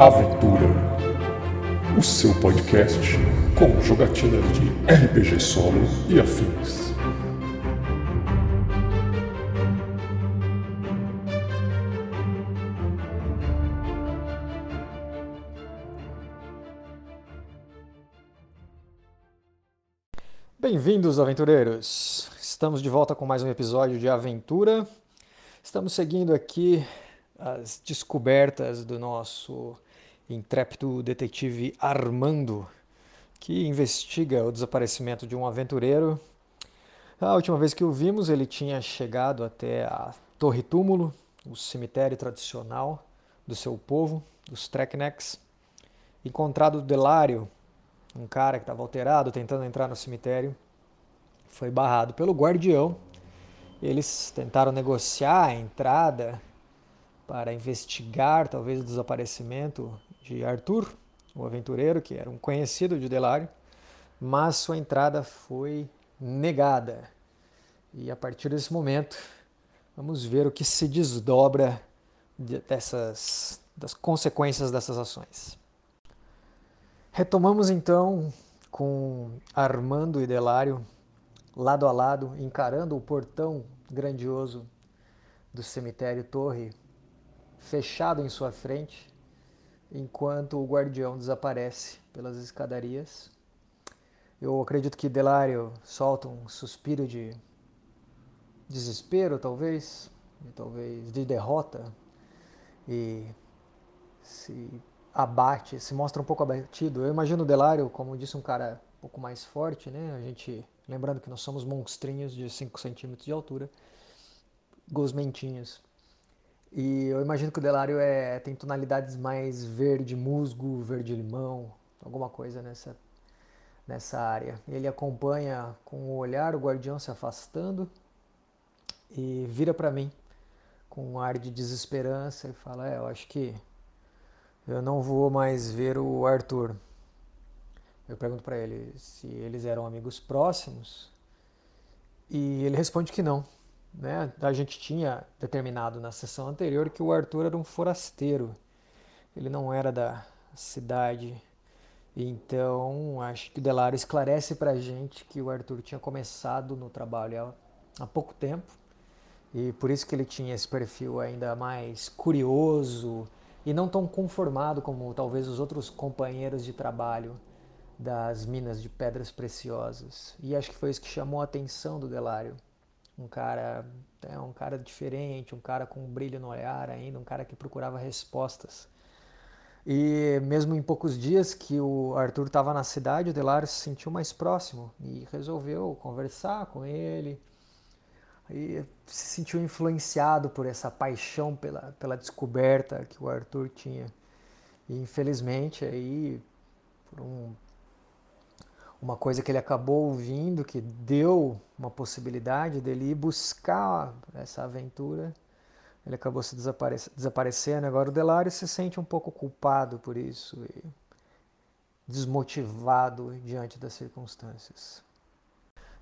Aventura, o seu podcast com jogatinas de RPG solo e afins. Bem-vindos, aventureiros! Estamos de volta com mais um episódio de Aventura. Estamos seguindo aqui as descobertas do nosso intrépido detetive Armando, que investiga o desaparecimento de um aventureiro. A última vez que o vimos, ele tinha chegado até a Torre Túmulo, o cemitério tradicional do seu povo, dos Treknecks, encontrado Delário, um cara que estava alterado tentando entrar no cemitério, foi barrado pelo guardião. Eles tentaram negociar a entrada para investigar talvez o desaparecimento de Arthur, o aventureiro, que era um conhecido de Delário, mas sua entrada foi negada. E a partir desse momento, vamos ver o que se desdobra dessas das consequências dessas ações. Retomamos então com Armando e Delário lado a lado, encarando o portão grandioso do cemitério Torre fechado em sua frente, enquanto o guardião desaparece pelas escadarias. Eu acredito que Delário solta um suspiro de desespero, talvez, talvez de derrota, e se abate, se mostra um pouco abatido. Eu imagino Delário, como disse, um cara um pouco mais forte, né? A gente, lembrando que nós somos monstrinhos de 5 centímetros de altura, gosmentinhos. E eu imagino que o Delário é, tem tonalidades mais verde musgo, verde limão, alguma coisa nessa, nessa área. Ele acompanha com o olhar o guardião se afastando e vira para mim com um ar de desesperança e fala: É, eu acho que eu não vou mais ver o Arthur. Eu pergunto para ele se eles eram amigos próximos e ele responde que não. Né? A gente tinha determinado na sessão anterior que o Arthur era um forasteiro, ele não era da cidade. Então, acho que o Delário esclarece para a gente que o Arthur tinha começado no trabalho há pouco tempo e por isso que ele tinha esse perfil ainda mais curioso e não tão conformado como talvez os outros companheiros de trabalho das minas de pedras preciosas. E acho que foi isso que chamou a atenção do Delário um cara, é, um cara diferente, um cara com um brilho no olhar ainda, um cara que procurava respostas. E mesmo em poucos dias que o Arthur estava na cidade, o Delário se sentiu mais próximo e resolveu conversar com ele. E se sentiu influenciado por essa paixão pela, pela descoberta que o Arthur tinha. E infelizmente aí, por um uma coisa que ele acabou ouvindo, que deu uma possibilidade dele ir buscar essa aventura. Ele acabou se desaparec desaparecendo. Agora o Delário se sente um pouco culpado por isso e desmotivado diante das circunstâncias.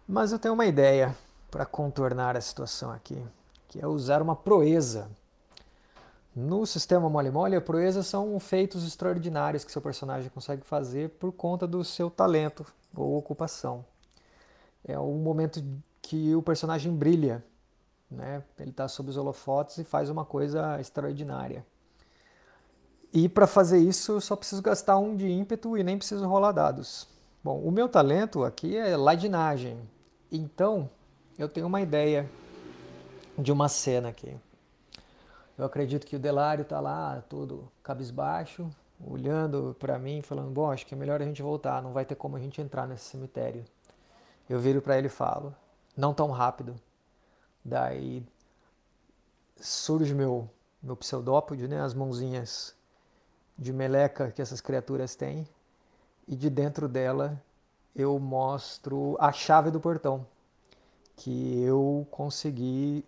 Mas eu tenho uma ideia para contornar a situação aqui, que é usar uma proeza. No sistema mole-mole, a proeza são feitos extraordinários que seu personagem consegue fazer por conta do seu talento, ou ocupação. É um momento que o personagem brilha, né? Ele está sob os holofotes e faz uma coisa extraordinária. E para fazer isso, eu só preciso gastar um de ímpeto e nem preciso rolar dados. Bom, o meu talento aqui é ladinagem. Então, eu tenho uma ideia de uma cena aqui. Eu acredito que o Delário está lá, todo cabisbaixo, olhando para mim, falando: Bom, acho que é melhor a gente voltar, não vai ter como a gente entrar nesse cemitério. Eu viro para ele e falo: Não tão rápido. Daí surge meu, meu pseudópode, né, as mãozinhas de meleca que essas criaturas têm, e de dentro dela eu mostro a chave do portão que eu consegui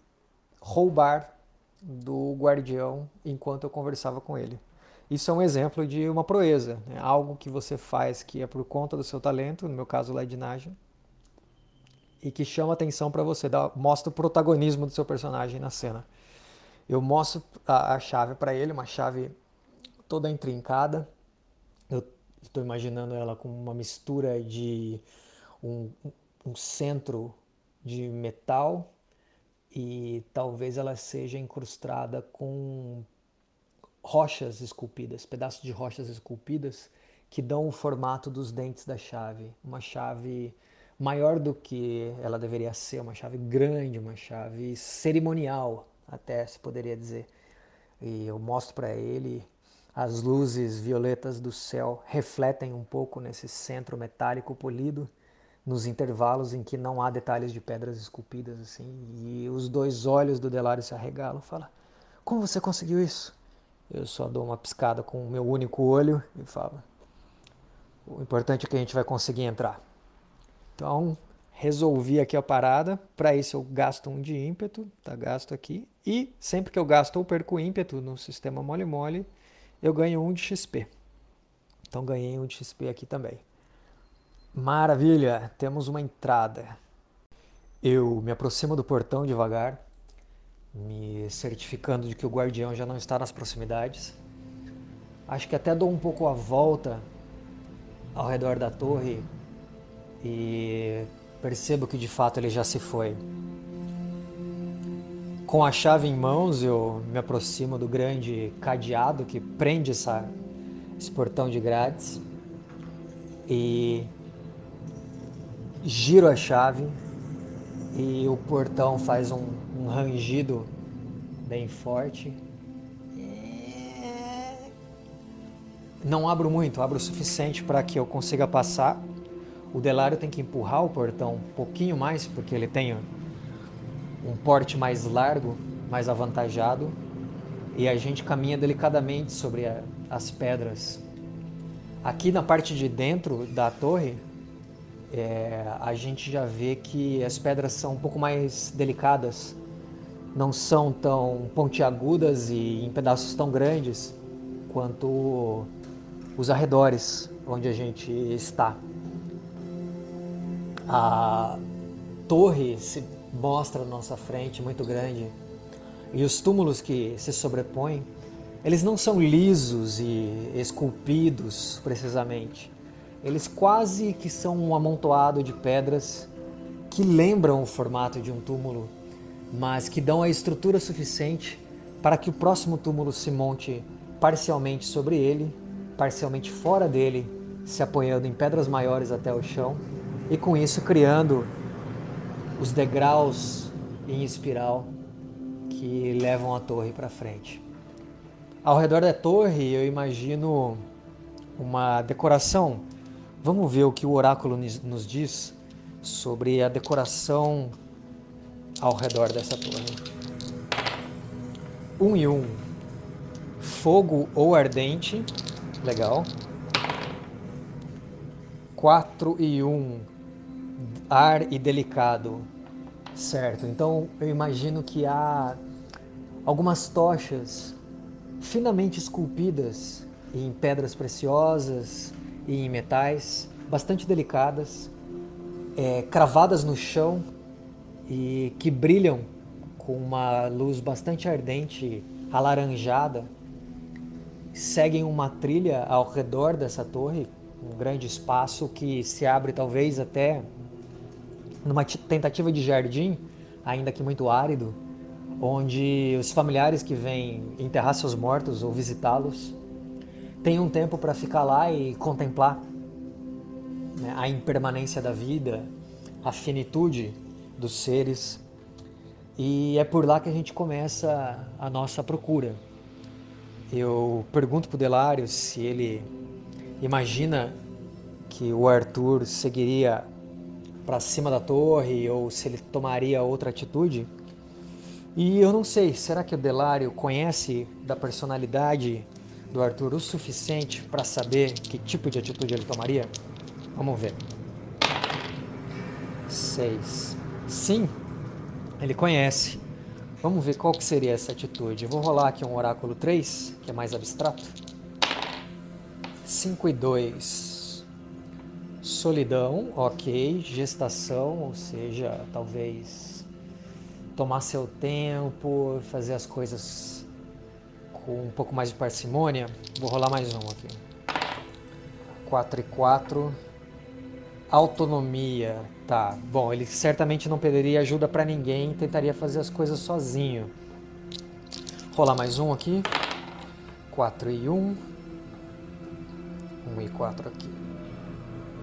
roubar do guardião enquanto eu conversava com ele. Isso é um exemplo de uma proeza, né? algo que você faz que é por conta do seu talento, no meu caso, ledinagem, e que chama atenção para você, dá, mostra o protagonismo do seu personagem na cena. Eu mostro a, a chave para ele, uma chave toda intrincada. Eu estou imaginando ela com uma mistura de um, um centro de metal e talvez ela seja incrustada com rochas esculpidas, pedaços de rochas esculpidas que dão o formato dos dentes da chave. Uma chave maior do que ela deveria ser, uma chave grande, uma chave cerimonial, até se poderia dizer. E eu mostro para ele as luzes violetas do céu refletem um pouco nesse centro metálico polido nos intervalos em que não há detalhes de pedras esculpidas assim, e os dois olhos do Delário se arregalam, fala: "Como você conseguiu isso?" Eu só dou uma piscada com o meu único olho e falo: "O importante é que a gente vai conseguir entrar." Então, resolvi aqui a parada, para isso eu gasto um de ímpeto, tá gasto aqui, e sempre que eu gasto ou perco ímpeto no sistema mole-mole, eu ganho um de XP. Então ganhei um de XP aqui também. Maravilha, temos uma entrada. Eu me aproximo do portão devagar, me certificando de que o guardião já não está nas proximidades. Acho que até dou um pouco a volta ao redor da torre e percebo que de fato ele já se foi. Com a chave em mãos, eu me aproximo do grande cadeado que prende essa, esse portão de grades e giro a chave e o portão faz um, um rangido bem forte. Não abro muito, abro o suficiente para que eu consiga passar. O Delário tem que empurrar o portão um pouquinho mais, porque ele tem um porte mais largo, mais avantajado. E a gente caminha delicadamente sobre a, as pedras. Aqui na parte de dentro da torre, é, a gente já vê que as pedras são um pouco mais delicadas, não são tão pontiagudas e em pedaços tão grandes quanto os arredores onde a gente está. A torre se mostra na nossa frente muito grande e os túmulos que se sobrepõem, eles não são lisos e esculpidos precisamente eles quase que são um amontoado de pedras que lembram o formato de um túmulo, mas que dão a estrutura suficiente para que o próximo túmulo se monte parcialmente sobre ele, parcialmente fora dele, se apoiando em pedras maiores até o chão e com isso criando os degraus em espiral que levam a torre para frente. Ao redor da torre, eu imagino uma decoração Vamos ver o que o oráculo nos diz sobre a decoração ao redor dessa torre. Um e um. Fogo ou ardente. Legal. Quatro e um. Ar e delicado. Certo. Então eu imagino que há algumas tochas finamente esculpidas em pedras preciosas e em metais, bastante delicadas, é, cravadas no chão e que brilham com uma luz bastante ardente, alaranjada. Seguem uma trilha ao redor dessa torre, um grande espaço que se abre talvez até numa tentativa de jardim, ainda que muito árido, onde os familiares que vêm enterrar seus mortos ou visitá-los tem um tempo para ficar lá e contemplar né, a impermanência da vida, a finitude dos seres. E é por lá que a gente começa a nossa procura. Eu pergunto para o Delário se ele imagina que o Arthur seguiria para cima da torre ou se ele tomaria outra atitude. E eu não sei, será que o Delário conhece da personalidade do Arthur o suficiente para saber que tipo de atitude ele tomaria? Vamos ver. 6. Sim, ele conhece. Vamos ver qual que seria essa atitude. Eu vou rolar aqui um oráculo 3, que é mais abstrato. 5 e 2. Solidão, ok. Gestação, ou seja, talvez tomar seu tempo, fazer as coisas com um pouco mais de parcimônia, vou rolar mais um aqui. 4 e 4. Autonomia. Tá, bom, ele certamente não pediria ajuda para ninguém, tentaria fazer as coisas sozinho. Rolar mais um aqui. 4 e 1. 1 e 4 aqui.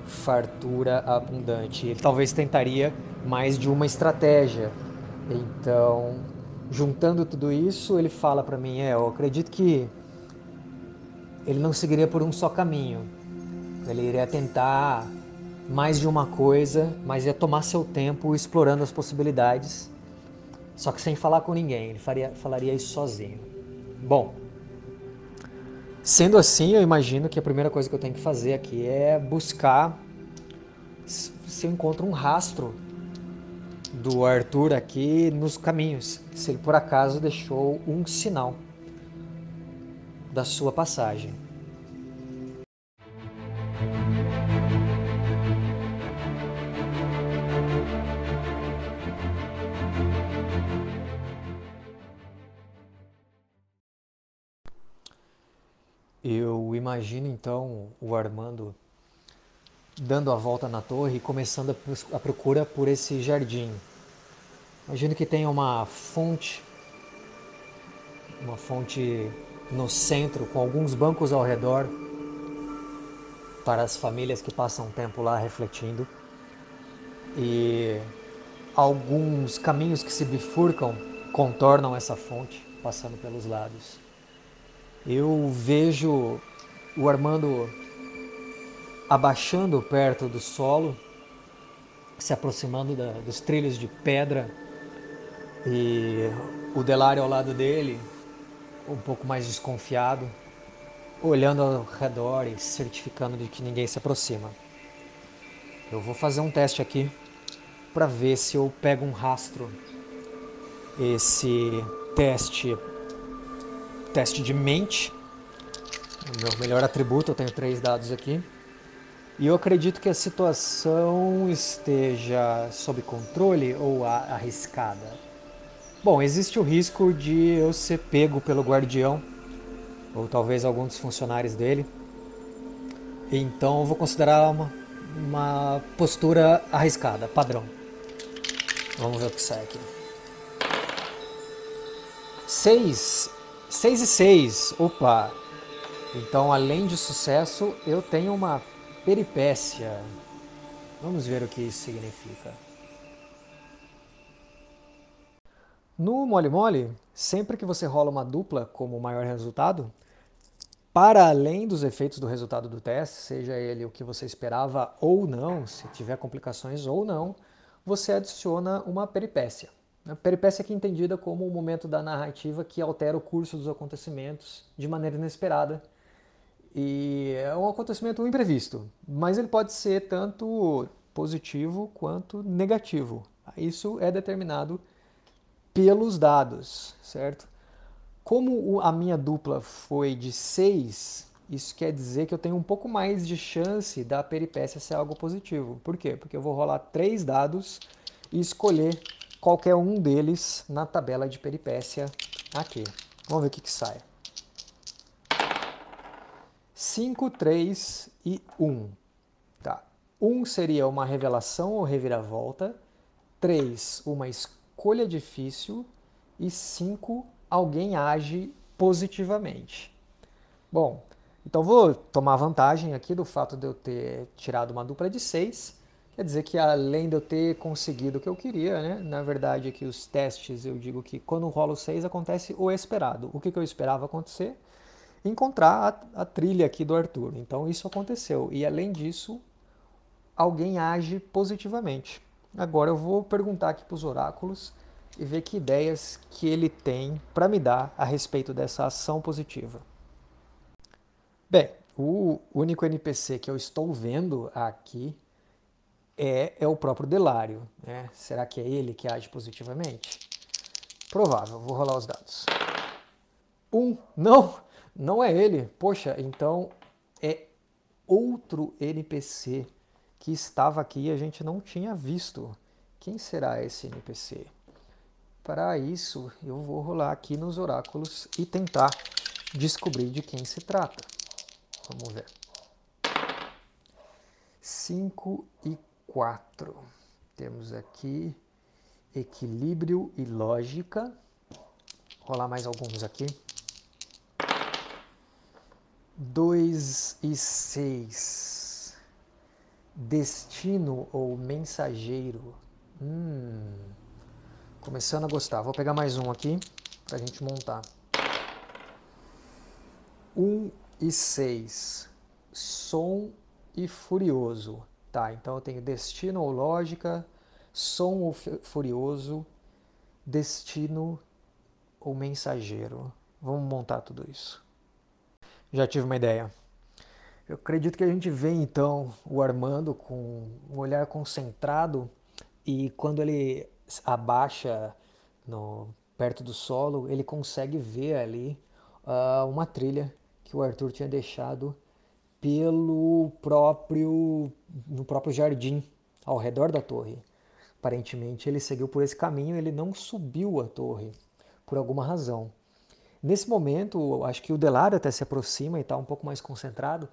Fartura abundante. Ele talvez tentaria mais de uma estratégia. Então, juntando tudo isso, ele fala para mim: é, eu acredito que ele não seguiria por um só caminho. Ele iria tentar mais de uma coisa, mas ia tomar seu tempo explorando as possibilidades, só que sem falar com ninguém. Ele faria, falaria isso sozinho. Bom, sendo assim, eu imagino que a primeira coisa que eu tenho que fazer aqui é buscar se eu encontro um rastro do Arthur aqui nos caminhos, se ele por acaso deixou um sinal da sua passagem. Eu imagino então o Armando dando a volta na torre e começando a procura por esse jardim. Imagino que tenha uma fonte, uma fonte no centro, com alguns bancos ao redor, para as famílias que passam tempo lá refletindo, e alguns caminhos que se bifurcam contornam essa fonte, passando pelos lados. Eu vejo o Armando abaixando perto do solo, se aproximando da, dos trilhos de pedra e o Delário ao lado dele, um pouco mais desconfiado, olhando ao redor e certificando de que ninguém se aproxima. Eu vou fazer um teste aqui para ver se eu pego um rastro. Esse teste, teste de mente, o meu melhor atributo, eu tenho três dados aqui. E eu acredito que a situação esteja sob controle ou arriscada. Bom, existe o risco de eu ser pego pelo guardião ou talvez algum dos funcionários dele. Então eu vou considerar uma, uma postura arriscada, padrão. Vamos ver o que sai aqui. 6. 6 e 6. Opa! Então, além de sucesso, eu tenho uma peripécia. Vamos ver o que isso significa. No mole mole, sempre que você rola uma dupla como maior resultado, para além dos efeitos do resultado do teste, seja ele o que você esperava ou não, se tiver complicações ou não, você adiciona uma peripécia. A peripécia aqui é entendida como o momento da narrativa que altera o curso dos acontecimentos de maneira inesperada e é um acontecimento imprevisto, mas ele pode ser tanto positivo quanto negativo. Isso é determinado pelos dados, certo? Como a minha dupla foi de 6, isso quer dizer que eu tenho um pouco mais de chance da peripécia ser algo positivo. Por quê? Porque eu vou rolar três dados e escolher qualquer um deles na tabela de peripécia aqui. Vamos ver o que, que sai. 5, 3 e 1. Tá. 1 seria uma revelação ou reviravolta. 3, uma escolha difícil. E 5, alguém age positivamente. Bom, então vou tomar vantagem aqui do fato de eu ter tirado uma dupla de 6. Quer dizer que além de eu ter conseguido o que eu queria, né? Na verdade, aqui os testes eu digo que quando rolo 6 acontece o esperado. O que, que eu esperava acontecer? encontrar a, a trilha aqui do Arthur. Então isso aconteceu. E além disso, alguém age positivamente. Agora eu vou perguntar aqui para os oráculos e ver que ideias que ele tem para me dar a respeito dessa ação positiva. Bem, o único NPC que eu estou vendo aqui é, é o próprio Delário. Né? Será que é ele que age positivamente? Provável, vou rolar os dados. Um, não! Não é ele. Poxa, então é outro NPC que estava aqui e a gente não tinha visto. Quem será esse NPC? Para isso, eu vou rolar aqui nos oráculos e tentar descobrir de quem se trata. Vamos ver. 5 e 4. Temos aqui equilíbrio e lógica. Vou rolar mais alguns aqui. 2 e 6. Destino ou mensageiro. Hum, começando a gostar. Vou pegar mais um aqui para a gente montar. 1 um e 6. Som e furioso. Tá, então eu tenho destino ou lógica, som ou furioso, destino ou mensageiro. Vamos montar tudo isso. Já tive uma ideia. Eu acredito que a gente vê então o Armando com um olhar concentrado e quando ele abaixa no, perto do solo, ele consegue ver ali uh, uma trilha que o Arthur tinha deixado pelo próprio no próprio jardim ao redor da torre. Aparentemente ele seguiu por esse caminho, ele não subiu a torre por alguma razão. Nesse momento, acho que o Delário até se aproxima e está um pouco mais concentrado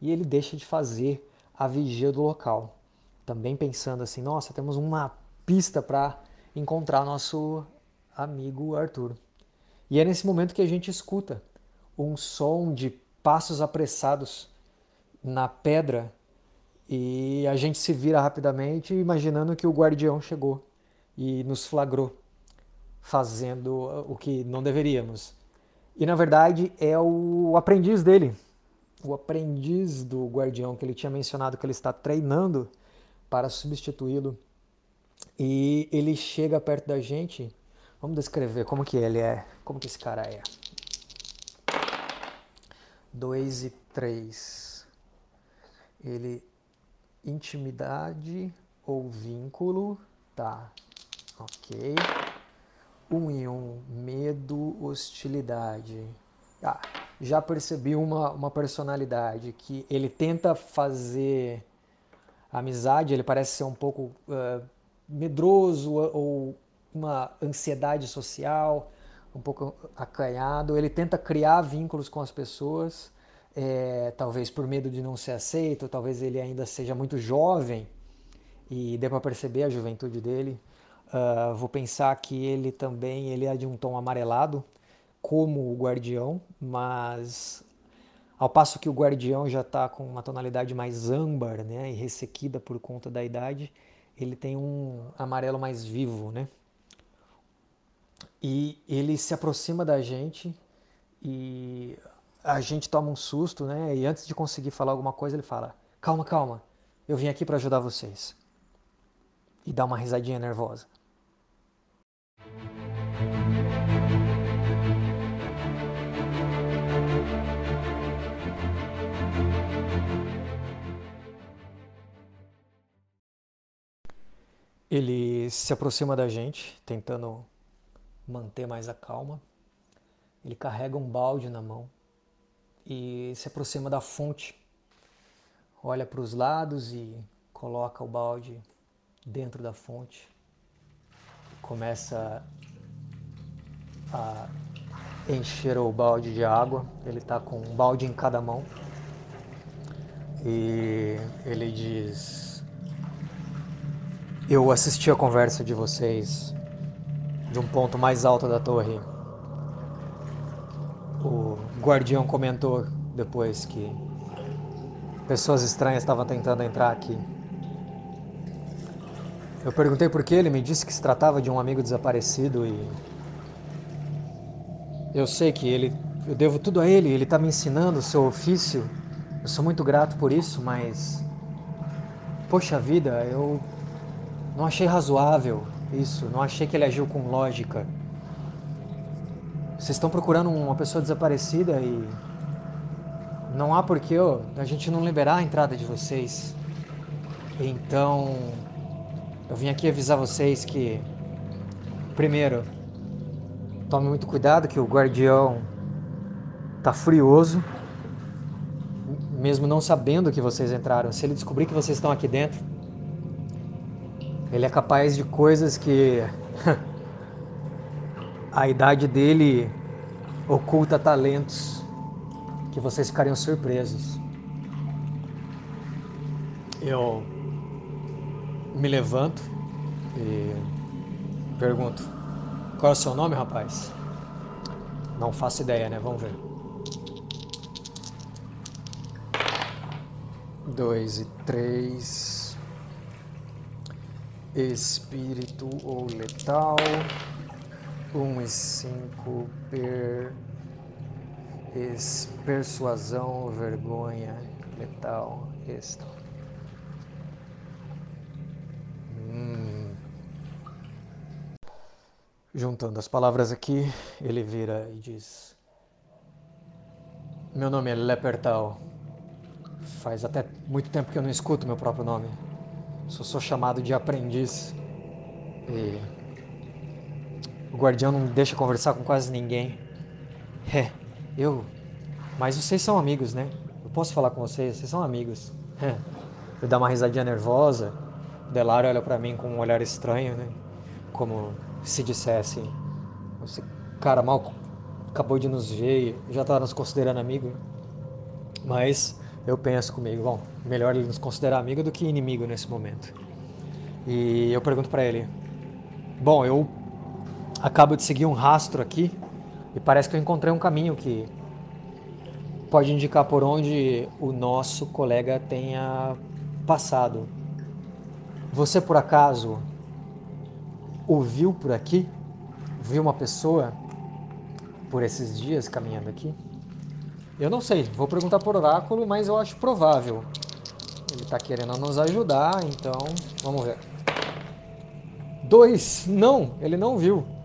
e ele deixa de fazer a vigia do local. Também pensando assim, nossa, temos uma pista para encontrar nosso amigo Arthur. E é nesse momento que a gente escuta um som de passos apressados na pedra e a gente se vira rapidamente imaginando que o guardião chegou e nos flagrou fazendo o que não deveríamos. E na verdade é o aprendiz dele, o aprendiz do guardião que ele tinha mencionado que ele está treinando para substituí-lo. E ele chega perto da gente. Vamos descrever como que ele é, como que esse cara é. 2 e 3. Ele intimidade ou vínculo, tá? OK. Um e um, medo, hostilidade. Ah, já percebi uma, uma personalidade que ele tenta fazer amizade, ele parece ser um pouco uh, medroso ou uma ansiedade social, um pouco acanhado. Ele tenta criar vínculos com as pessoas, é, talvez por medo de não ser aceito, talvez ele ainda seja muito jovem e dê para perceber a juventude dele. Uh, vou pensar que ele também ele é de um tom amarelado, como o Guardião, mas ao passo que o Guardião já está com uma tonalidade mais âmbar, né, e ressequida por conta da idade, ele tem um amarelo mais vivo, né? E ele se aproxima da gente e a gente toma um susto, né? E antes de conseguir falar alguma coisa, ele fala: "Calma, calma. Eu vim aqui para ajudar vocês." E dá uma risadinha nervosa. Ele se aproxima da gente, tentando manter mais a calma. Ele carrega um balde na mão e se aproxima da fonte. Olha para os lados e coloca o balde dentro da fonte. Começa a encher o balde de água. Ele está com um balde em cada mão. E ele diz: eu assisti a conversa de vocês de um ponto mais alto da torre. O guardião comentou depois que pessoas estranhas estavam tentando entrar aqui. Eu perguntei por que ele me disse que se tratava de um amigo desaparecido e eu sei que ele eu devo tudo a ele, ele está me ensinando o seu ofício. Eu sou muito grato por isso, mas poxa vida, eu não achei razoável isso, não achei que ele agiu com lógica. Vocês estão procurando uma pessoa desaparecida e não há porquê a gente não liberar a entrada de vocês. Então, eu vim aqui avisar vocês que, primeiro, tome muito cuidado que o guardião tá furioso, mesmo não sabendo que vocês entraram. Se ele descobrir que vocês estão aqui dentro, ele é capaz de coisas que a idade dele oculta talentos que vocês ficariam surpresos. Eu me levanto e pergunto: Qual é o seu nome, rapaz? Não faço ideia, né? Vamos ver. Dois e três. Espírito ou letal. Um e cinco. Per... Es... Persuasão, vergonha, letal, esta. Hum. Juntando as palavras aqui, ele vira e diz: Meu nome é Lepertal. Faz até muito tempo que eu não escuto meu próprio nome. Só sou chamado de aprendiz. E o guardião não deixa conversar com quase ninguém. É, eu. Mas vocês são amigos, né? Eu posso falar com vocês, vocês são amigos. É. Eu dou uma risadinha nervosa. O olha para mim com um olhar estranho, né? Como se dissesse: Você, cara, mal acabou de nos ver, já tá nos considerando amigo. Mas eu penso comigo, bom, melhor ele nos considerar amigo do que inimigo nesse momento. E eu pergunto para ele: Bom, eu acabo de seguir um rastro aqui e parece que eu encontrei um caminho que pode indicar por onde o nosso colega tenha passado. Você por acaso ouviu por aqui? Viu uma pessoa por esses dias caminhando aqui? Eu não sei, vou perguntar por oráculo, mas eu acho provável. Ele está querendo nos ajudar, então vamos ver. Dois, não, ele não viu.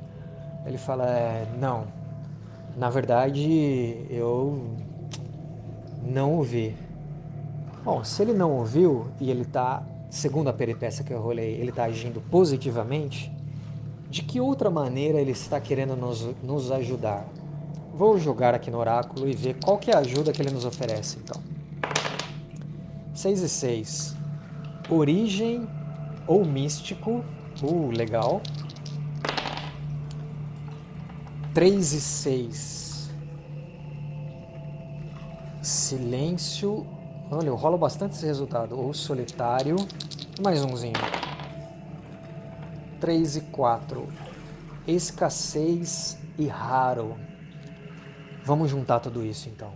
Ele fala, é, não. Na verdade, eu não ouvi. Bom, se ele não ouviu e ele está, segundo a peripécia que eu rolei, ele está agindo positivamente, de que outra maneira ele está querendo nos, nos ajudar? Vou jogar aqui no oráculo e ver qual que é a ajuda que ele nos oferece, então. 6 e 6. Origem ou místico. Uh, legal. 3 e 6. Silêncio. Olha, eu rolo bastante esse resultado. Ou solitário. Mais umzinho. 3 e 4. Escassez e raro. Vamos juntar tudo isso então.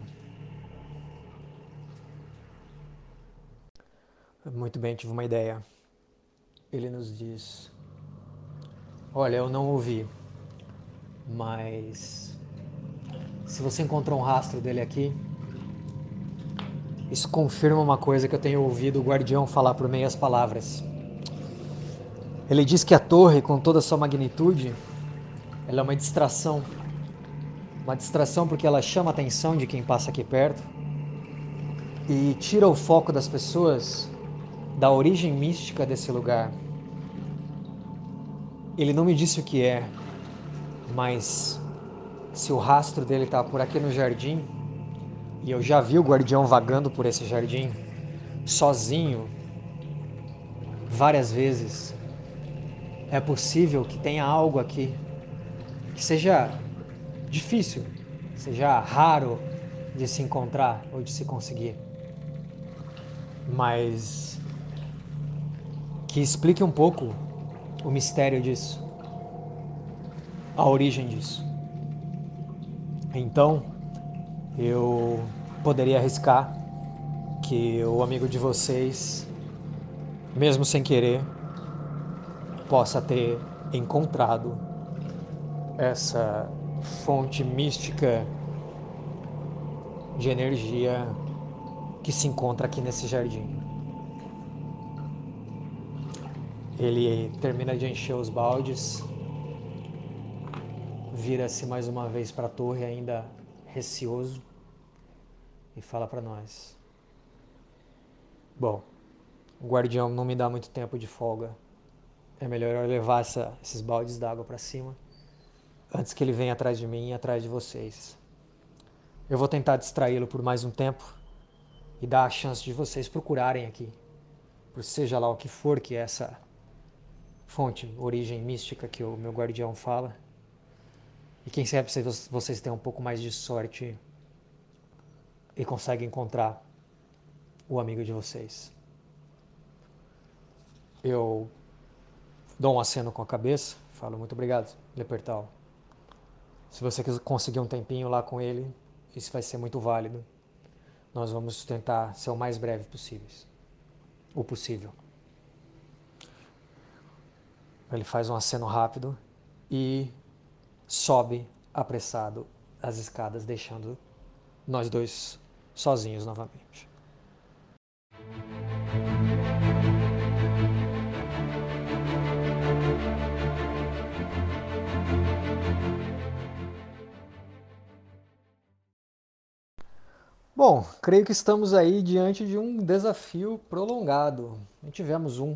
Muito bem, tive uma ideia. Ele nos diz: Olha, eu não ouvi, mas se você encontrou um rastro dele aqui, isso confirma uma coisa que eu tenho ouvido o guardião falar por meias palavras. Ele diz que a torre, com toda a sua magnitude, ela é uma distração uma distração porque ela chama a atenção de quem passa aqui perto e tira o foco das pessoas da origem mística desse lugar. Ele não me disse o que é, mas se o rastro dele está por aqui no jardim, e eu já vi o guardião vagando por esse jardim, sozinho, várias vezes, é possível que tenha algo aqui que seja difícil, seja raro de se encontrar ou de se conseguir. Mas que explique um pouco o mistério disso, a origem disso. Então, eu poderia arriscar que o amigo de vocês, mesmo sem querer, possa ter encontrado essa fonte mística de energia que se encontra aqui nesse jardim. Ele termina de encher os baldes, vira-se mais uma vez para a torre, ainda receoso, e fala para nós: Bom, o guardião não me dá muito tempo de folga. É melhor eu levar essa, esses baldes d'água para cima antes que ele venha atrás de mim e atrás de vocês. Eu vou tentar distraí-lo por mais um tempo e dar a chance de vocês procurarem aqui, por seja lá o que for que é essa fonte, origem mística que o meu guardião fala. E quem sabe se vocês têm um pouco mais de sorte e conseguem encontrar o amigo de vocês. Eu dou um aceno com a cabeça, falo muito obrigado, Lepertal. Se você conseguir um tempinho lá com ele, isso vai ser muito válido. Nós vamos tentar ser o mais breve possível. O possível. Ele faz um aceno rápido e sobe apressado as escadas, deixando nós dois sozinhos novamente. Bom, creio que estamos aí diante de um desafio prolongado. Tivemos um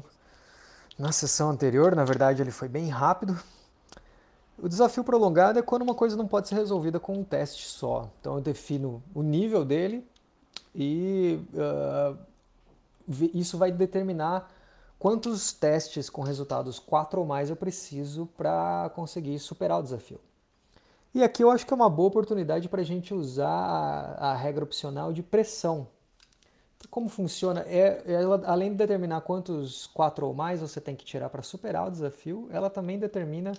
na sessão anterior, na verdade ele foi bem rápido. O desafio prolongado é quando uma coisa não pode ser resolvida com um teste só. Então eu defino o nível dele e uh, isso vai determinar quantos testes com resultados 4 ou mais eu preciso para conseguir superar o desafio. E aqui eu acho que é uma boa oportunidade para a gente usar a, a, regra opcional de pressão. Como funciona? É, ela, além de determinar quantos quatro ou mais você tem que tirar para superar o desafio, ela também determina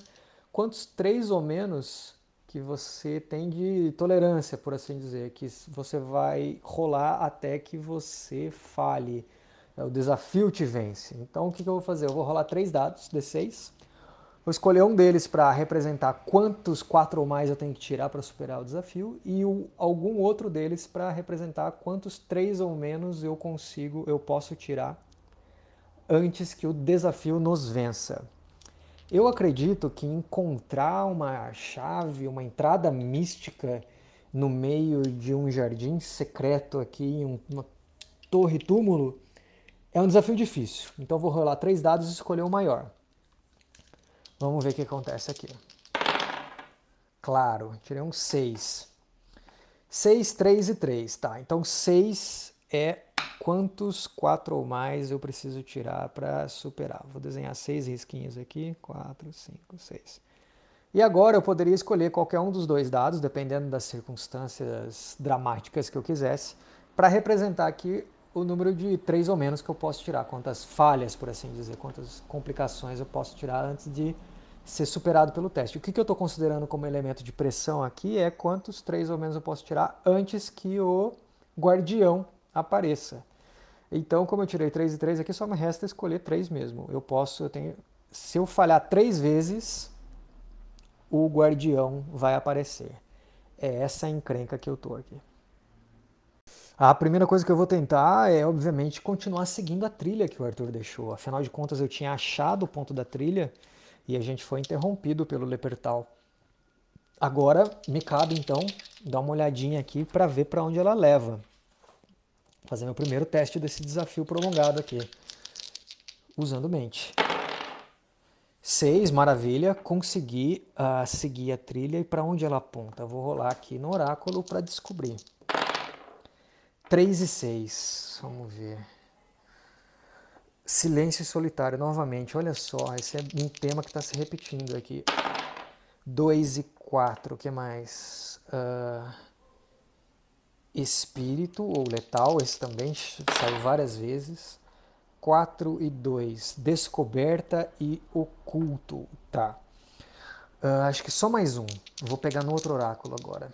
quantos três ou menos que você tem de tolerância, por assim dizer, que você vai rolar até que você fale. É, o desafio te vence. Então o que, eu vou fazer? Eu vou rolar três dados, D6, Vou escolher um deles para representar quantos quatro ou mais eu tenho que tirar para superar o desafio e o, algum outro deles para representar quantos três ou menos eu consigo, eu posso tirar antes que o desafio nos vença. Eu acredito que encontrar uma chave, uma entrada mística no meio de um jardim secreto aqui, uma torre túmulo, é um desafio difícil. Então vou rolar três dados e escolher o maior. Vamos ver o que acontece aqui. Claro, tirei um 6. 6, 3 e 3, tá? Então 6 é quantos 4 ou mais eu preciso tirar para superar. Vou desenhar 6 risquinhos aqui. 4, 5, 6. E agora eu poderia escolher qualquer um dos dois dados, dependendo das circunstâncias dramáticas que eu quisesse, para representar aqui o número de 3 ou menos que eu posso tirar, quantas falhas, por assim dizer, quantas complicações eu posso tirar antes de ser superado pelo teste. O que, que eu estou considerando como elemento de pressão aqui é quantos três ou menos eu posso tirar antes que o guardião apareça. Então, como eu tirei 3 e 3 aqui, só me resta escolher 3 mesmo. Eu posso, eu tenho, se eu falhar três vezes, o guardião vai aparecer. É essa encrenca que eu tô aqui. A primeira coisa que eu vou tentar é, obviamente, continuar seguindo a trilha que o Arthur deixou. Afinal de contas, eu tinha achado o ponto da trilha e a gente foi interrompido pelo Lepertal. Agora me cabe então dar uma olhadinha aqui para ver para onde ela leva. Fazer meu primeiro teste desse desafio prolongado aqui, usando mente. 6, maravilha, consegui uh, seguir a trilha e para onde ela aponta? Vou rolar aqui no oráculo para descobrir. 3 e 6, vamos ver. Silêncio solitário, novamente, olha só, esse é um tema que está se repetindo aqui. 2 e 4, o que mais? Uh, espírito ou letal, esse também saiu várias vezes. 4 e 2, descoberta e oculto, tá. Uh, acho que só mais um, vou pegar no outro oráculo agora.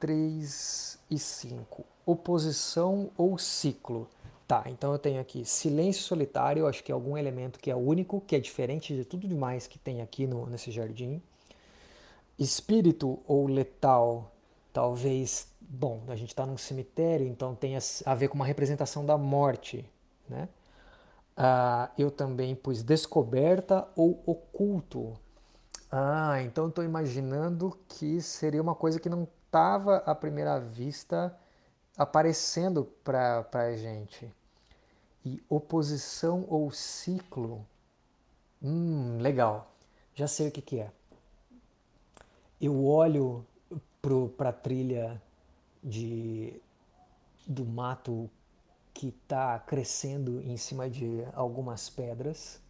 3 e 5, oposição ou ciclo. Tá, então eu tenho aqui silêncio solitário, acho que é algum elemento que é único, que é diferente de tudo demais que tem aqui no, nesse jardim. Espírito ou letal, talvez, bom, a gente está num cemitério, então tem a ver com uma representação da morte, né? Ah, eu também pus descoberta ou oculto. Ah, então estou imaginando que seria uma coisa que não estava à primeira vista aparecendo para a gente. E oposição ou ciclo, hum, legal, já sei o que, que é. Eu olho para a trilha de, do mato que está crescendo em cima de algumas pedras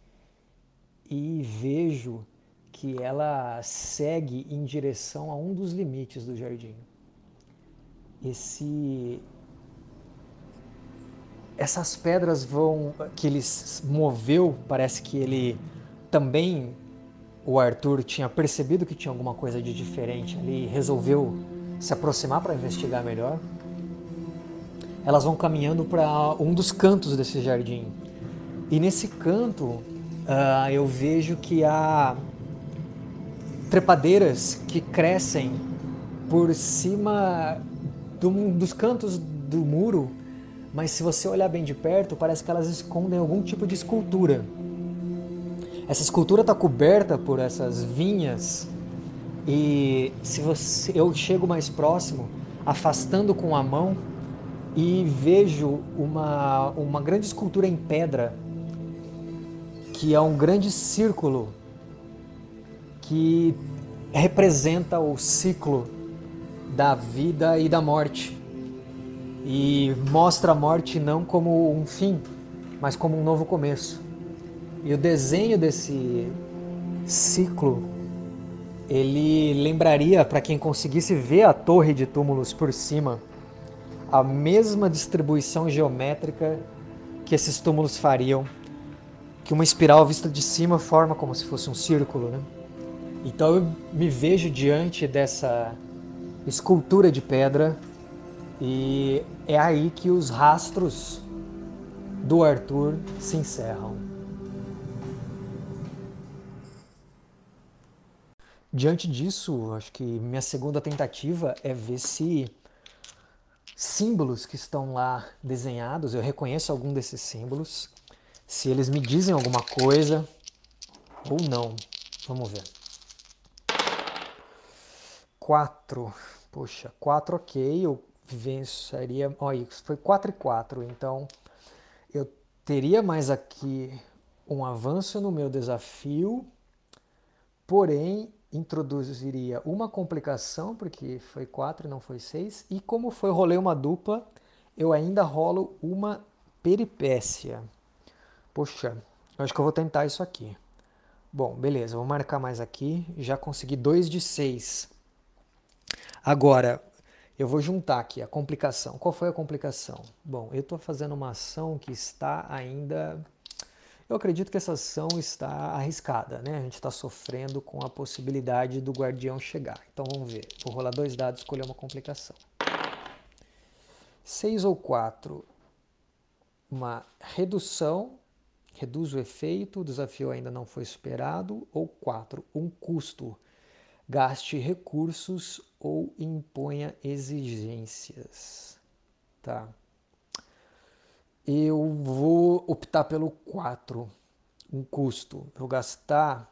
e vejo que ela segue em direção a um dos limites do jardim. Esse essas pedras vão que ele moveu, parece que ele também o Arthur tinha percebido que tinha alguma coisa de diferente ali, resolveu se aproximar para investigar melhor. Elas vão caminhando para um dos cantos desse jardim. E nesse canto uh, eu vejo que há trepadeiras que crescem por cima do, dos cantos do muro, mas se você olhar bem de perto, parece que elas escondem algum tipo de escultura. Essa escultura está coberta por essas vinhas e se você, eu chego mais próximo, afastando com a mão e vejo uma, uma grande escultura em pedra que é um grande círculo que representa o ciclo da vida e da morte e mostra a morte não como um fim, mas como um novo começo. E o desenho desse ciclo, ele lembraria para quem conseguisse ver a torre de túmulos por cima, a mesma distribuição geométrica que esses túmulos fariam, que uma espiral vista de cima forma como se fosse um círculo, né? Então eu me vejo diante dessa escultura de pedra e é aí que os rastros do Arthur se encerram. Diante disso, acho que minha segunda tentativa é ver se símbolos que estão lá desenhados, eu reconheço algum desses símbolos, se eles me dizem alguma coisa ou não. Vamos ver. Quatro. Poxa, quatro ok, eu venceria. Olha, foi quatro e quatro, então eu teria mais aqui um avanço no meu desafio, porém introduziria uma complicação, porque foi 4 e não foi 6, e como foi rolei uma dupla, eu ainda rolo uma peripécia. Poxa, eu acho que eu vou tentar isso aqui. Bom, beleza, vou marcar mais aqui, já consegui 2 de 6. Agora, eu vou juntar aqui a complicação. Qual foi a complicação? Bom, eu estou fazendo uma ação que está ainda eu acredito que essa ação está arriscada, né? A gente está sofrendo com a possibilidade do guardião chegar. Então vamos ver. Vou rolar dois dados, escolher uma complicação. 6 ou 4. Uma redução, reduz o efeito, o desafio ainda não foi superado. Ou 4. Um custo, gaste recursos ou imponha exigências. Tá eu vou optar pelo 4, um custo. Eu gastar,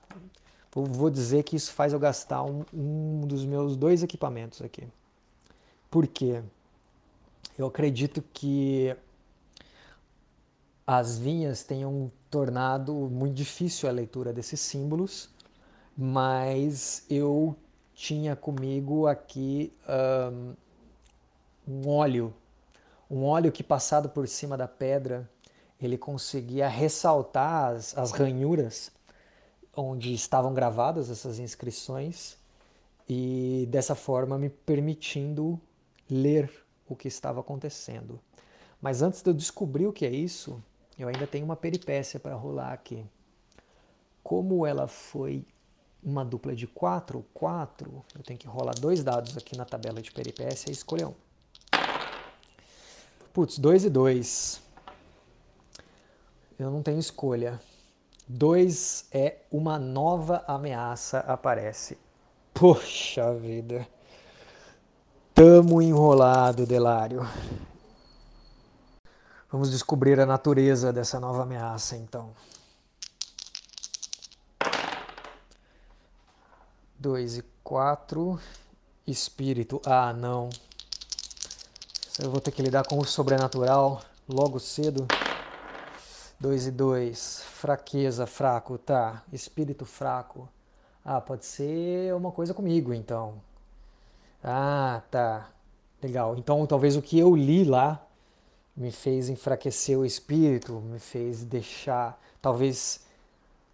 eu vou dizer que isso faz eu gastar um, um dos meus dois equipamentos aqui. Por quê? Eu acredito que as vinhas tenham tornado muito difícil a leitura desses símbolos, mas eu tinha comigo aqui um, um óleo um óleo que passado por cima da pedra, ele conseguia ressaltar as, as ranhuras onde estavam gravadas essas inscrições e dessa forma me permitindo ler o que estava acontecendo. Mas antes de eu descobrir o que é isso, eu ainda tenho uma peripécia para rolar aqui. Como ela foi uma dupla de 4, 4, eu tenho que rolar dois dados aqui na tabela de peripécia e escolher um. Putz, 2 e 2. Eu não tenho escolha. 2 é uma nova ameaça aparece. Poxa vida. Tamo enrolado, Delário. Vamos descobrir a natureza dessa nova ameaça, então. 2 e 4. Espírito. Ah, não. Eu vou ter que lidar com o sobrenatural logo cedo. 2 e 2. Fraqueza, fraco, tá. Espírito fraco. Ah, pode ser uma coisa comigo, então. Ah, tá. Legal. Então, talvez o que eu li lá me fez enfraquecer o espírito, me fez deixar. Talvez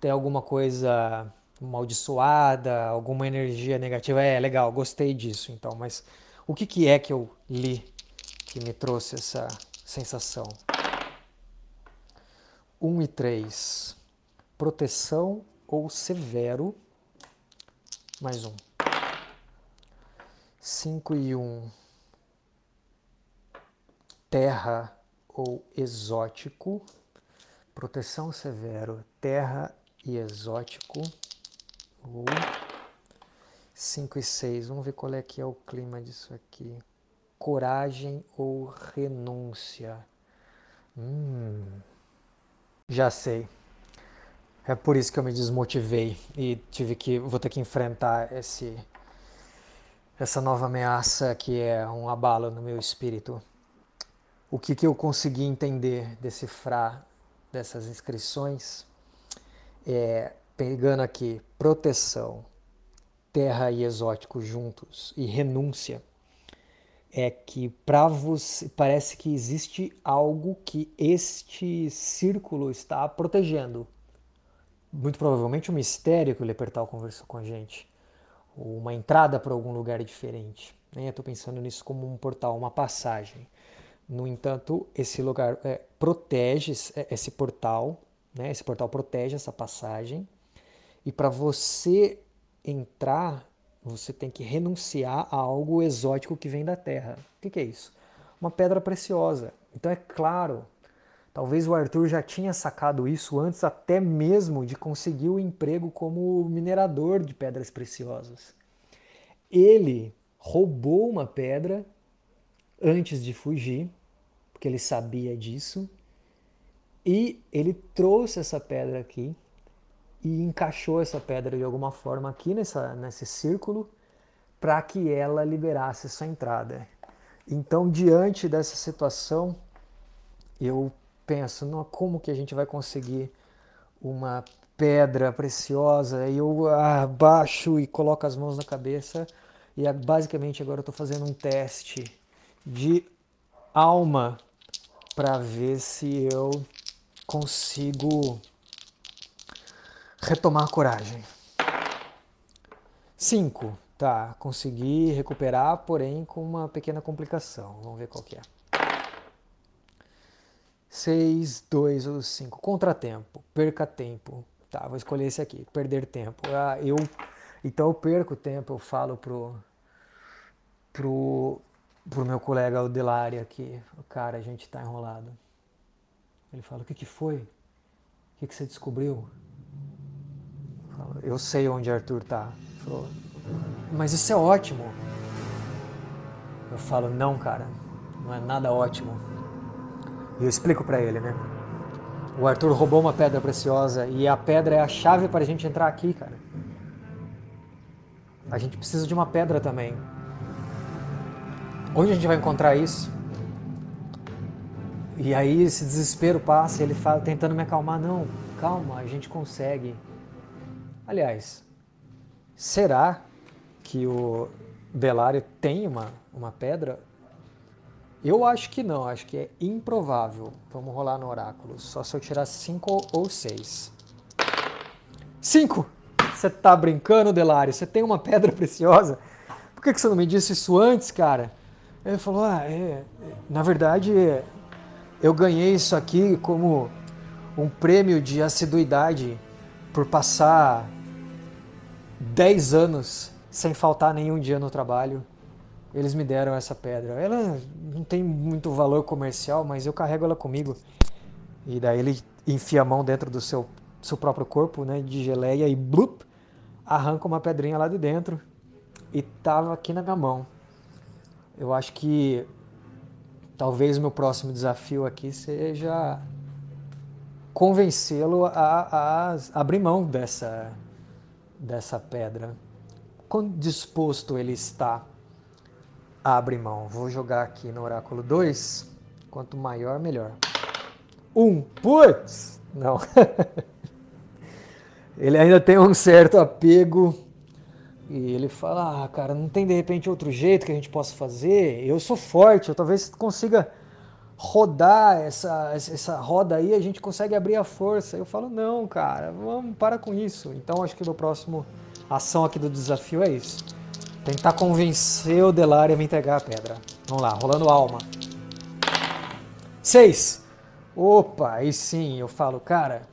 tenha alguma coisa amaldiçoada, alguma energia negativa. É legal, gostei disso então, mas o que, que é que eu li que me trouxe essa sensação? 1 um e 3. Proteção ou severo. Mais um. 5 e 1. Um, terra ou exótico. Proteção severo, terra e exótico. Ou 5 e 6. Vamos ver qual é que é o clima disso aqui. Coragem ou renúncia. Hum, já sei. É por isso que eu me desmotivei e tive que vou ter que enfrentar esse essa nova ameaça que é um abalo no meu espírito. O que, que eu consegui entender, decifrar dessas inscrições é pegando aqui proteção, terra e exótico juntos e renúncia é que para você parece que existe algo que este círculo está protegendo. Muito provavelmente um mistério que o Lepertal conversou com a gente, ou uma entrada para algum lugar diferente. Né? Estou pensando nisso como um portal, uma passagem. No entanto, esse lugar é, protege é, esse portal, né? esse portal protege essa passagem, e para você entrar você tem que renunciar a algo exótico que vem da terra. O que, é isso? Uma pedra preciosa. Então é claro, talvez o Arthur já tinha sacado isso antes até mesmo de conseguir o emprego como minerador de pedras preciosas. Ele roubou uma pedra antes de fugir, porque ele sabia disso, e ele trouxe essa pedra aqui e encaixou essa pedra de alguma forma aqui nessa, nesse círculo para que ela liberasse essa entrada. Então, diante dessa situação, eu penso, não, como que a gente vai conseguir uma pedra preciosa? E eu abaixo e coloco as mãos na cabeça e basicamente agora eu estou fazendo um teste de alma para ver se eu consigo retomar a coragem. 5. Tá, consegui recuperar, porém com uma pequena complicação. Vamos ver qual que é. 6, 2 ou 5. Contratempo. Perca tempo. Tá, vou escolher esse aqui. Perder tempo. Ah, eu, então eu perco tempo, eu falo pro, pro, pro meu colega o Delari aqui. Cara, a gente tá enrolado. Ele fala, o que que foi? O que que você descobriu? Eu sei onde Arthur tá. Falou, mas isso é ótimo. Eu falo, não, cara, não é nada ótimo. E eu explico para ele, né? O Arthur roubou uma pedra preciosa e a pedra é a chave para a gente entrar aqui, cara. A gente precisa de uma pedra também. Onde a gente vai encontrar isso? E aí esse desespero passa ele fala, tentando me acalmar, não, calma, a gente consegue. Aliás, será que o Belário tem uma, uma pedra? Eu acho que não, acho que é improvável. Vamos rolar no oráculo. Só se eu tirar 5 ou 6. 5! Você tá brincando, Delário? Você tem uma pedra preciosa? Por que, que você não me disse isso antes, cara? Ele falou: Ah, é, na verdade, eu ganhei isso aqui como um prêmio de assiduidade por passar 10 anos sem faltar nenhum dia no trabalho. Eles me deram essa pedra. Ela não tem muito valor comercial, mas eu carrego ela comigo. E daí ele enfia a mão dentro do seu, seu próprio corpo, né, de geleia e blup, arranca uma pedrinha lá de dentro e tava aqui na minha mão. Eu acho que talvez o meu próximo desafio aqui seja convencê-lo a, a, abrir mão dessa, dessa pedra. Quão disposto ele está a abrir mão? Vou jogar aqui no oráculo 2. Quanto maior, melhor. Um. Putz! Não. ele ainda tem um certo apego. E ele fala: Ah, cara, não tem de repente outro jeito que a gente possa fazer? Eu sou forte, eu talvez consiga rodar essa, essa roda aí, a gente consegue abrir a força. Eu falo, não, cara, vamos, para com isso. Então acho que a próxima ação aqui do desafio é isso. Tentar convencer o Delario a me entregar a pedra. Vamos lá, rolando alma. Seis. Opa, aí sim, eu falo, cara,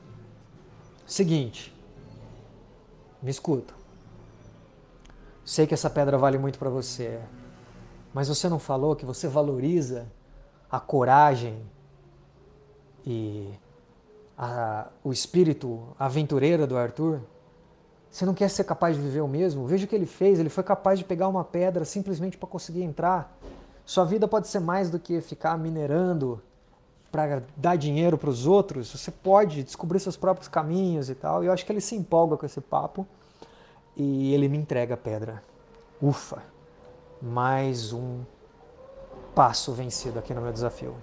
seguinte, me escuta. Sei que essa pedra vale muito para você, mas você não falou que você valoriza a coragem e a, o espírito aventureiro do Arthur? Você não quer ser capaz de viver o mesmo? Veja o que ele fez. Ele foi capaz de pegar uma pedra simplesmente para conseguir entrar. Sua vida pode ser mais do que ficar minerando para dar dinheiro para os outros. Você pode descobrir seus próprios caminhos e tal. E eu acho que ele se empolga com esse papo e ele me entrega a pedra. Ufa! Mais um passo vencido aqui no meu desafio.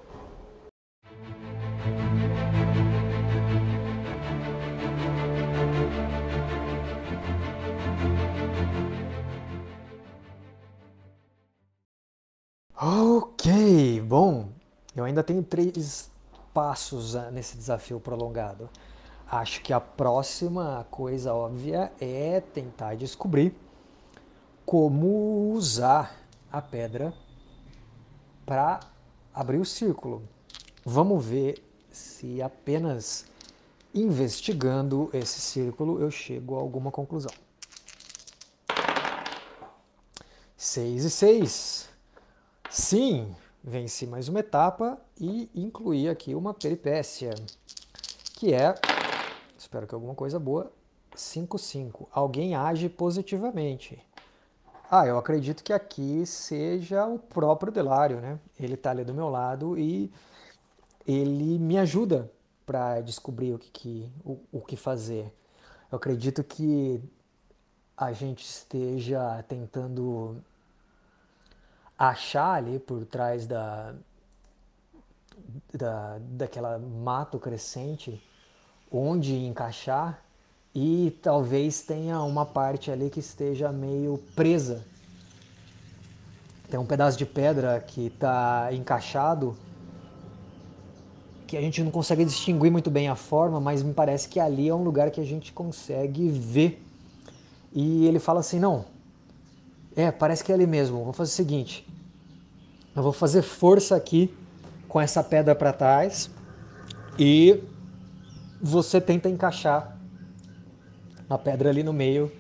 Ok, bom, eu ainda tenho três passos ah, nesse desafio prolongado. Acho que a próxima coisa óbvia é tentar descobrir como usar a pedra para abrir o círculo. Vamos ver se apenas investigando esse círculo eu chego a alguma conclusão. 6 e 6. Sim, venci mais uma etapa e incluí aqui uma peripécia, que é, espero que alguma coisa boa, 5-5. Alguém age positivamente. Ah, eu acredito que aqui seja o próprio Delário, né? Ele está ali do meu lado e ele me ajuda para descobrir o que, que o, o que fazer. Eu acredito que a gente esteja tentando achar ali por trás da, da daquela mato crescente onde encaixar e talvez tenha uma parte ali que esteja meio presa. Tem um pedaço de pedra que está encaixado que a gente não consegue distinguir muito bem a forma, mas me parece que ali é um lugar que a gente consegue ver. E ele fala assim: não, é, parece que é ali mesmo. Vou fazer o seguinte: eu vou fazer força aqui com essa pedra para trás e você tenta encaixar uma pedra ali no meio,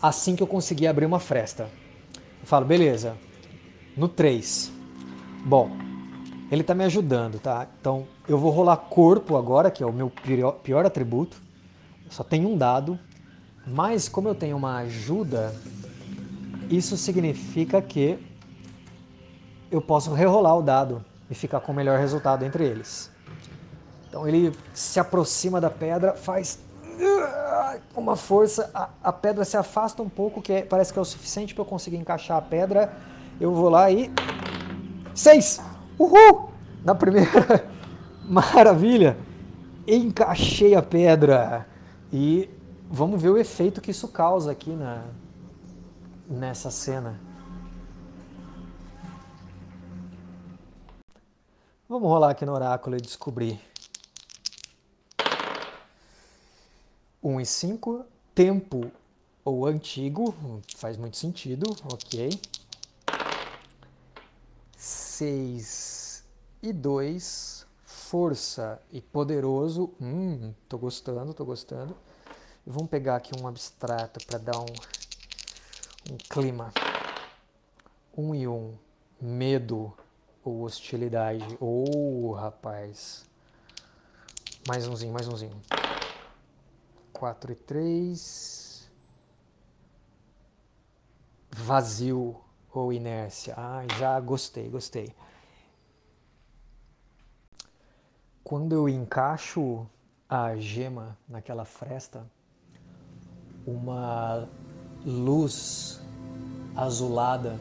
assim que eu conseguir abrir uma fresta. Eu falo, beleza, no 3. Bom, ele está me ajudando, tá? Então eu vou rolar corpo agora, que é o meu pior, pior atributo. Só tenho um dado, mas como eu tenho uma ajuda, isso significa que eu posso rerolar o dado e ficar com o melhor resultado entre eles. Então ele se aproxima da pedra, faz uma força, a, a, pedra se afasta um pouco, que é, parece que é o suficiente para eu conseguir encaixar a pedra. Eu vou lá e. Seis! Uhul! Na primeira. Maravilha! Encaixei a pedra. E vamos ver o efeito que isso causa aqui na, nessa cena. Vamos rolar aqui no oráculo e descobrir 1 e 5, tempo ou antigo, faz muito sentido, ok. 6 e 2, força e poderoso, hum, tô gostando, tô gostando. Vamos pegar aqui um abstrato para dar um, um clima. 1 e 1, medo ou hostilidade. Oh, rapaz. Mais umzinho, mais umzinho. 4 e 3. Vazio ou inércia. Ah, já gostei, gostei. Quando eu encaixo a gema naquela fresta, uma luz azulada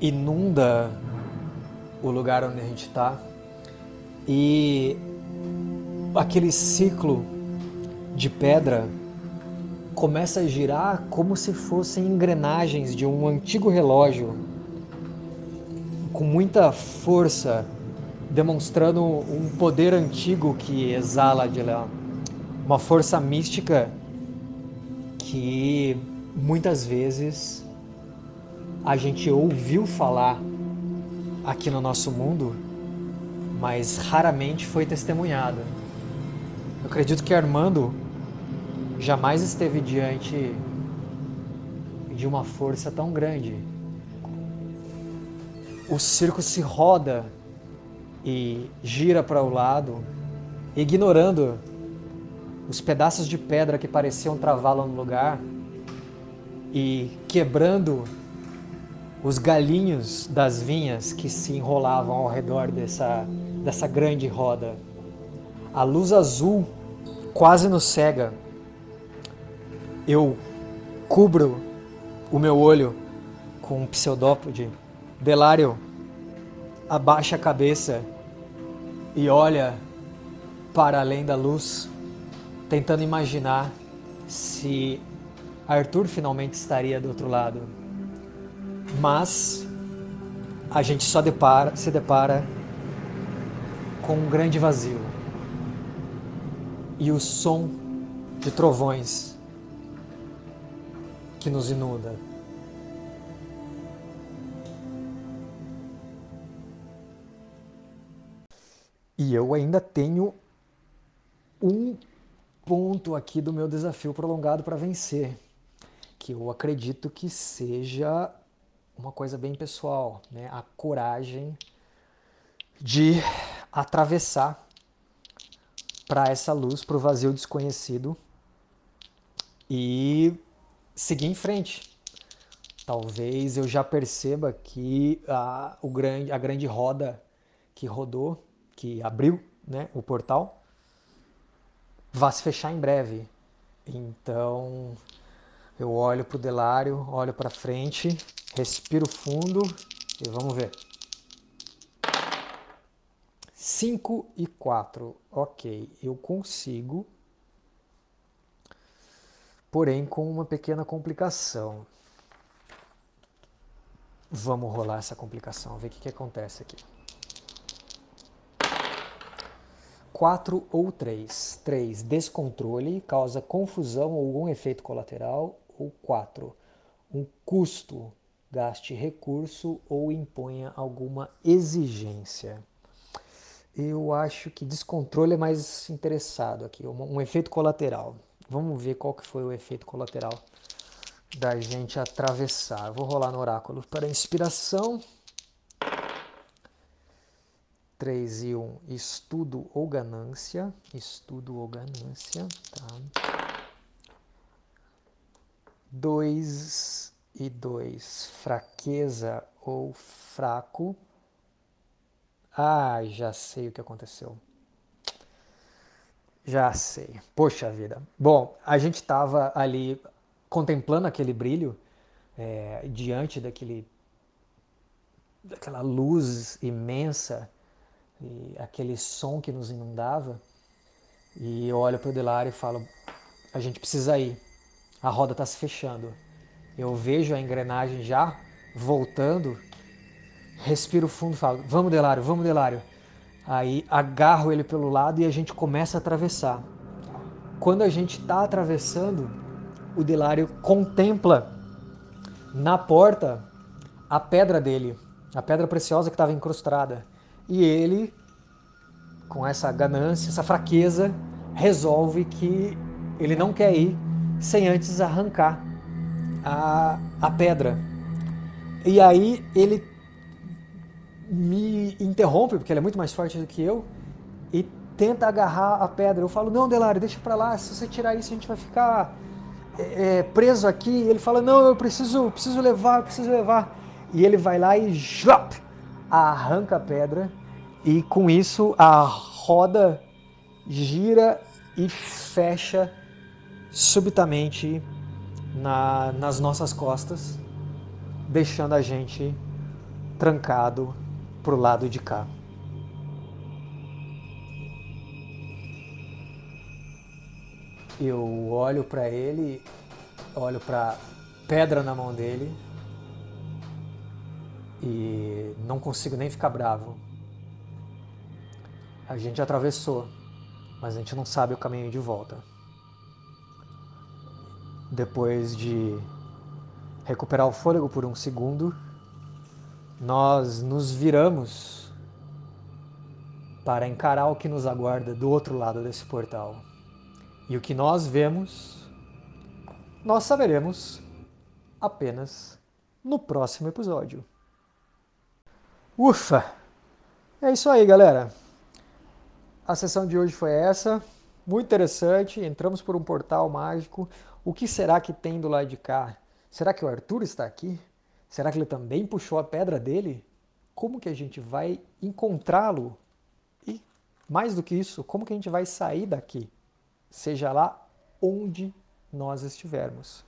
inunda o lugar onde a gente está e aquele ciclo de pedra começa a girar como se fossem engrenagens de um antigo relógio com muita força, demonstrando um poder antigo que exala de lá, uma força mística que muitas vezes a gente ouviu falar aqui no nosso mundo, mas raramente foi testemunhada. Eu acredito que Armando jamais esteve diante de uma força tão grande. O circo se roda e gira para o lado, ignorando os pedaços de pedra que pareciam travá-lo no lugar e quebrando os galinhos das vinhas que se enrolavam ao redor dessa, dessa grande roda. A luz azul quase nos cega. Eu cubro o meu olho com um pseudópode. Delário abaixa a cabeça e olha para além da luz, tentando imaginar se Arthur finalmente estaria do outro lado. Mas a gente só depara, se depara com um grande vazio e o som de trovões que nos inunda. E eu ainda tenho um ponto aqui do meu desafio prolongado para vencer, que eu acredito que seja uma coisa bem pessoal, né? A coragem de atravessar para essa luz, para o vazio desconhecido e seguir em frente. Talvez eu já perceba que a, o grande, a grande roda que rodou, que abriu né, o portal, vai se fechar em breve. Então eu olho para o Delário, olho para frente, respiro fundo e vamos ver. 5 e 4. Ok, eu consigo porém com uma pequena complicação. Vamos rolar essa complicação, ver o que, que acontece aqui. 4 ou 3. 3. Descontrole, causa confusão ou algum efeito colateral. Ou 4. Um custo, gaste recurso ou imponha alguma exigência. Eu acho que descontrole é mais interessado aqui, um, um efeito colateral. Vamos ver qual que foi o efeito colateral da gente atravessar. Vou rolar no oráculo para inspiração. 3 e 1, estudo ou ganância. Estudo ou ganância. Tá. 2 e 2, fraqueza ou fraco. Ah, já sei o que aconteceu. Já sei. Poxa vida. Bom, a gente estava ali contemplando aquele brilho é, diante daquele daquela luz imensa e aquele som que nos inundava. E eu olho para o Delário e falo: a gente precisa ir. A roda está se fechando. Eu vejo a engrenagem já voltando. Respiro fundo e falo: vamos, Delário, vamos, Delário. Aí agarro ele pelo lado e a gente começa a atravessar. Quando a gente está atravessando, o Delário contempla na porta a pedra dele, a pedra preciosa que estava incrustada. E ele, com essa ganância, essa fraqueza, resolve que ele não quer ir sem antes arrancar a, a pedra. E aí ele me interrompe, porque ele é muito mais forte do que eu, e tenta agarrar a pedra. Eu falo, não, Delário, deixa pra lá, se você tirar isso a gente vai ficar é preso aqui. E ele fala, não, eu preciso, preciso levar, preciso levar. E ele vai lá e jop, arranca a pedra, e com isso a roda gira e fecha subitamente na, nas nossas costas, deixando a gente trancado pro lado de cá. Eu olho para ele, olho para pedra na mão dele e não consigo nem ficar bravo. A gente atravessou, mas a gente não sabe o caminho de volta. Depois de recuperar o fôlego por um segundo, nós nos viramos para encarar o que nos aguarda do outro lado desse portal. E o que nós vemos, nós saberemos apenas no próximo episódio. Ufa! É isso aí, galera. A sessão de hoje foi essa. Muito interessante. Entramos por um portal mágico. O que será que tem do lado de cá? Será que o Arthur está aqui? Será que ele também puxou a pedra dele? Como que a gente vai encontrá-lo? E mais do que isso, como que a gente vai sair daqui? Seja lá onde nós estivermos.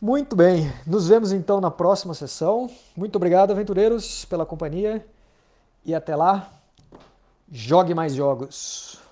Muito bem, nos vemos então na próxima sessão. Muito obrigado, aventureiros, pela companhia e até lá, jogue mais jogos.